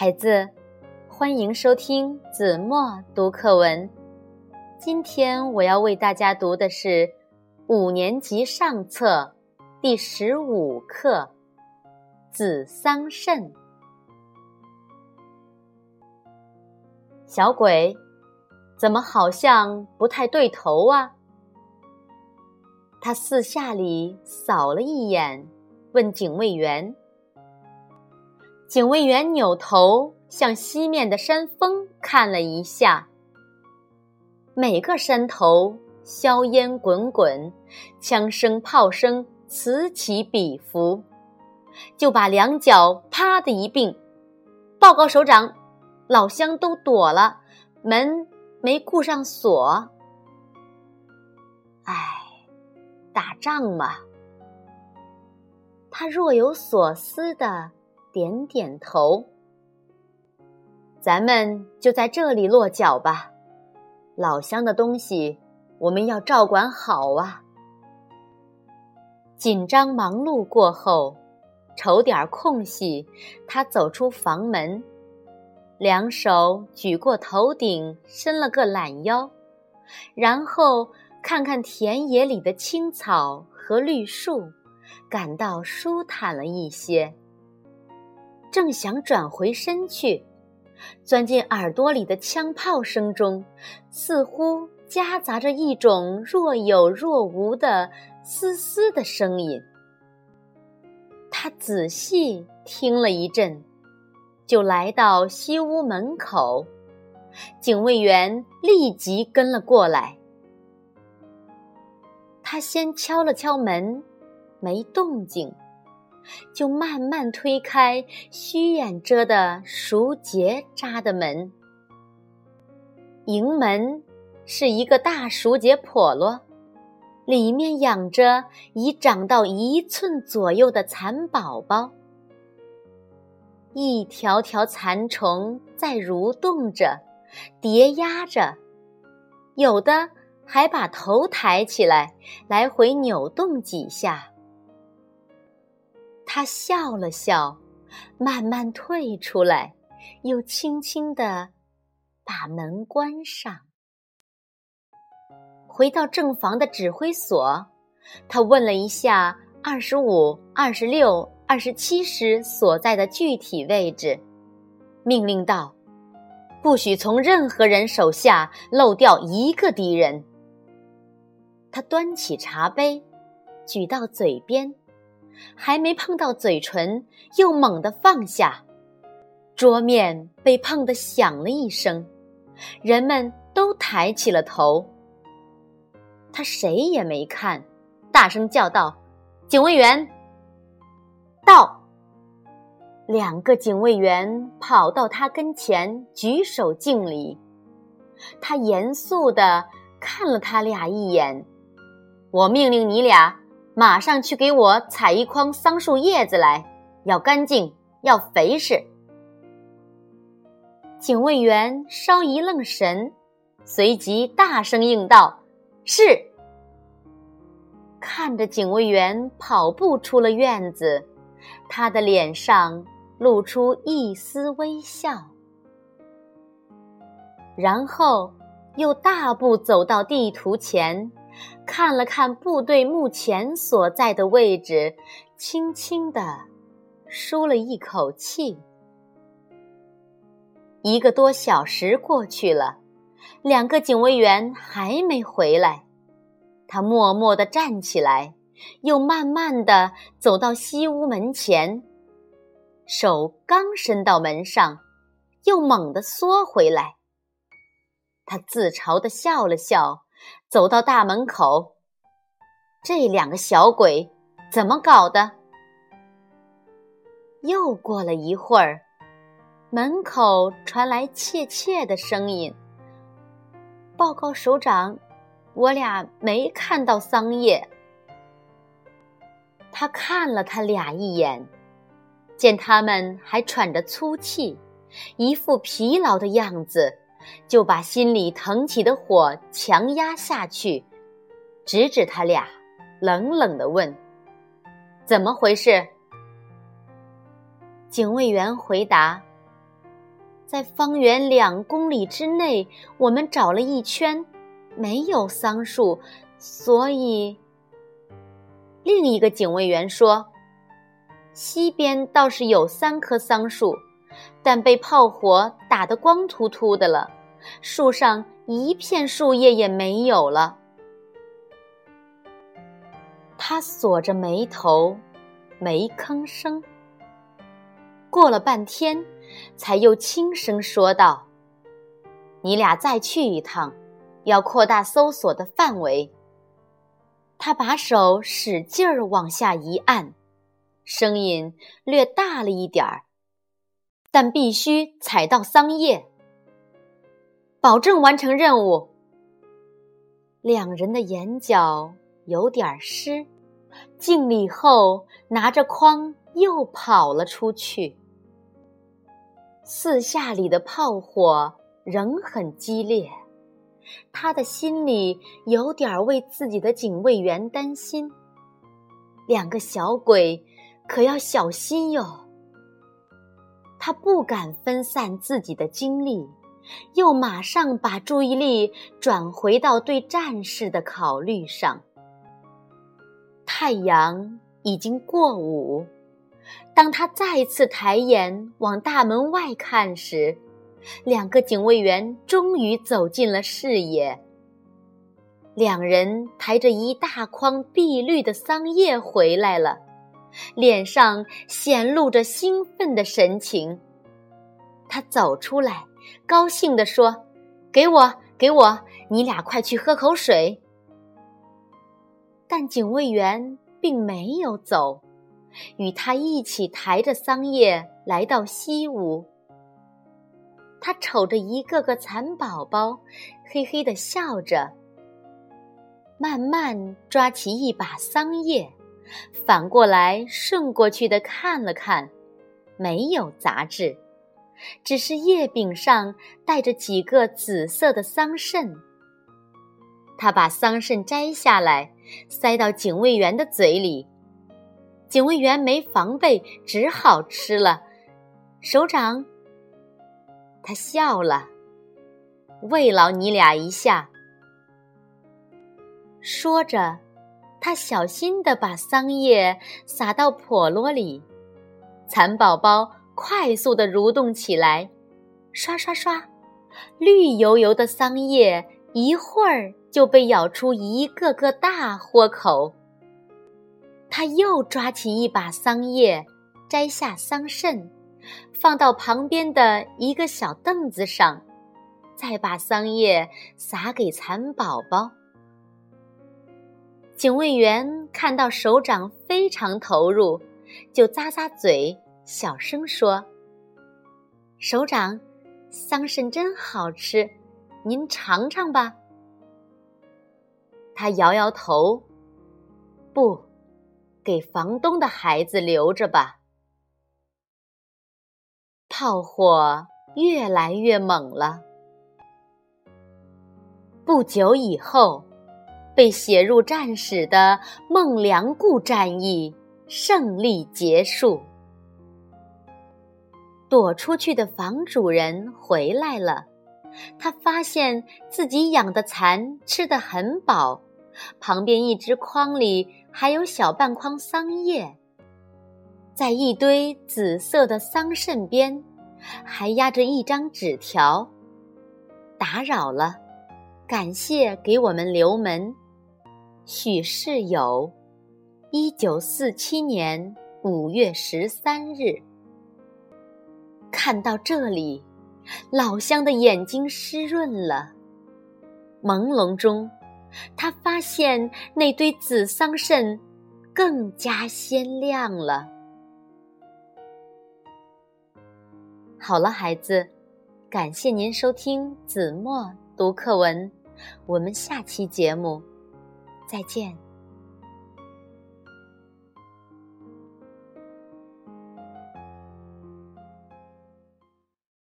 孩子，欢迎收听子墨读课文。今天我要为大家读的是五年级上册第十五课《子桑葚》。小鬼，怎么好像不太对头啊？他四下里扫了一眼，问警卫员。警卫员扭头向西面的山峰看了一下，每个山头硝烟滚滚，枪声炮声此起彼伏，就把两脚啪的一并。报告首长，老乡都躲了，门没顾上锁。唉，打仗嘛。他若有所思的。点点头，咱们就在这里落脚吧。老乡的东西，我们要照管好啊。紧张忙碌过后，瞅点空隙，他走出房门，两手举过头顶，伸了个懒腰，然后看看田野里的青草和绿树，感到舒坦了一些。正想转回身去，钻进耳朵里的枪炮声中，似乎夹杂着一种若有若无的嘶嘶的声音。他仔细听了一阵，就来到西屋门口，警卫员立即跟了过来。他先敲了敲门，没动静。就慢慢推开虚掩着的熟结扎的门，迎门是一个大熟结笸箩，里面养着已长到一寸左右的蚕宝宝，一条条蚕虫在蠕动着，叠压着，有的还把头抬起来，来回扭动几下。他笑了笑，慢慢退出来，又轻轻地把门关上。回到正房的指挥所，他问了一下二十五、二十六、二十七师所在的具体位置，命令道：“不许从任何人手下漏掉一个敌人。”他端起茶杯，举到嘴边。还没碰到嘴唇，又猛地放下，桌面被碰得响了一声，人们都抬起了头。他谁也没看，大声叫道：“警卫员，到！”两个警卫员跑到他跟前，举手敬礼。他严肃地看了他俩一眼：“我命令你俩。”马上去给我采一筐桑树叶子来，要干净，要肥实。警卫员稍一愣神，随即大声应道：“是。”看着警卫员跑步出了院子，他的脸上露出一丝微笑，然后又大步走到地图前。看了看部队目前所在的位置，轻轻地舒了一口气。一个多小时过去了，两个警卫员还没回来。他默默地站起来，又慢慢地走到西屋门前，手刚伸到门上，又猛地缩回来。他自嘲地笑了笑。走到大门口，这两个小鬼怎么搞的？又过了一会儿，门口传来怯怯的声音：“报告首长，我俩没看到桑叶。”他看了他俩一眼，见他们还喘着粗气，一副疲劳的样子。就把心里腾起的火强压下去，指指他俩，冷冷地问：“怎么回事？”警卫员回答：“在方圆两公里之内，我们找了一圈，没有桑树，所以另一个警卫员说：“西边倒是有三棵桑树，但被炮火打得光秃秃的了，树上一片树叶也没有了。”他锁着眉头，没吭声。过了半天，才又轻声说道：“你俩再去一趟，要扩大搜索的范围。”他把手使劲儿往下一按，声音略大了一点儿，但必须踩到桑叶，保证完成任务。两人的眼角有点湿，敬礼后拿着筐又跑了出去。四下里的炮火仍很激烈，他的心里有点为自己的警卫员担心。两个小鬼可要小心哟。他不敢分散自己的精力，又马上把注意力转回到对战士的考虑上。太阳已经过午。当他再次抬眼往大门外看时，两个警卫员终于走进了视野。两人抬着一大筐碧绿的桑叶回来了，脸上显露着兴奋的神情。他走出来，高兴地说：“给我，给我！你俩快去喝口水。”但警卫员并没有走。与他一起抬着桑叶来到西屋，他瞅着一个个蚕宝宝，嘿嘿的笑着，慢慢抓起一把桑叶，反过来顺过去的看了看，没有杂质，只是叶柄上带着几个紫色的桑葚。他把桑葚摘下来，塞到警卫员的嘴里。警卫员没防备，只好吃了。首长，他笑了，慰劳你俩一下。说着，他小心地把桑叶撒到笸箩里，蚕宝宝快速地蠕动起来，刷刷刷，绿油油的桑叶一会儿就被咬出一个个大豁口。他又抓起一把桑叶，摘下桑葚，放到旁边的一个小凳子上，再把桑叶撒给蚕宝宝。警卫员看到首长非常投入，就咂咂嘴，小声说：“首长，桑葚真好吃，您尝尝吧。”他摇摇头，不。给房东的孩子留着吧。炮火越来越猛了。不久以后，被写入战史的孟良崮战役胜利结束。躲出去的房主人回来了，他发现自己养的蚕吃得很饱。旁边一只筐里还有小半筐桑叶，在一堆紫色的桑葚边，还压着一张纸条：“打扰了，感谢给我们留门。”许世友，一九四七年五月十三日。看到这里，老乡的眼睛湿润了，朦胧中。他发现那堆紫桑葚更加鲜亮了。好了，孩子，感谢您收听子墨读课文，我们下期节目再见。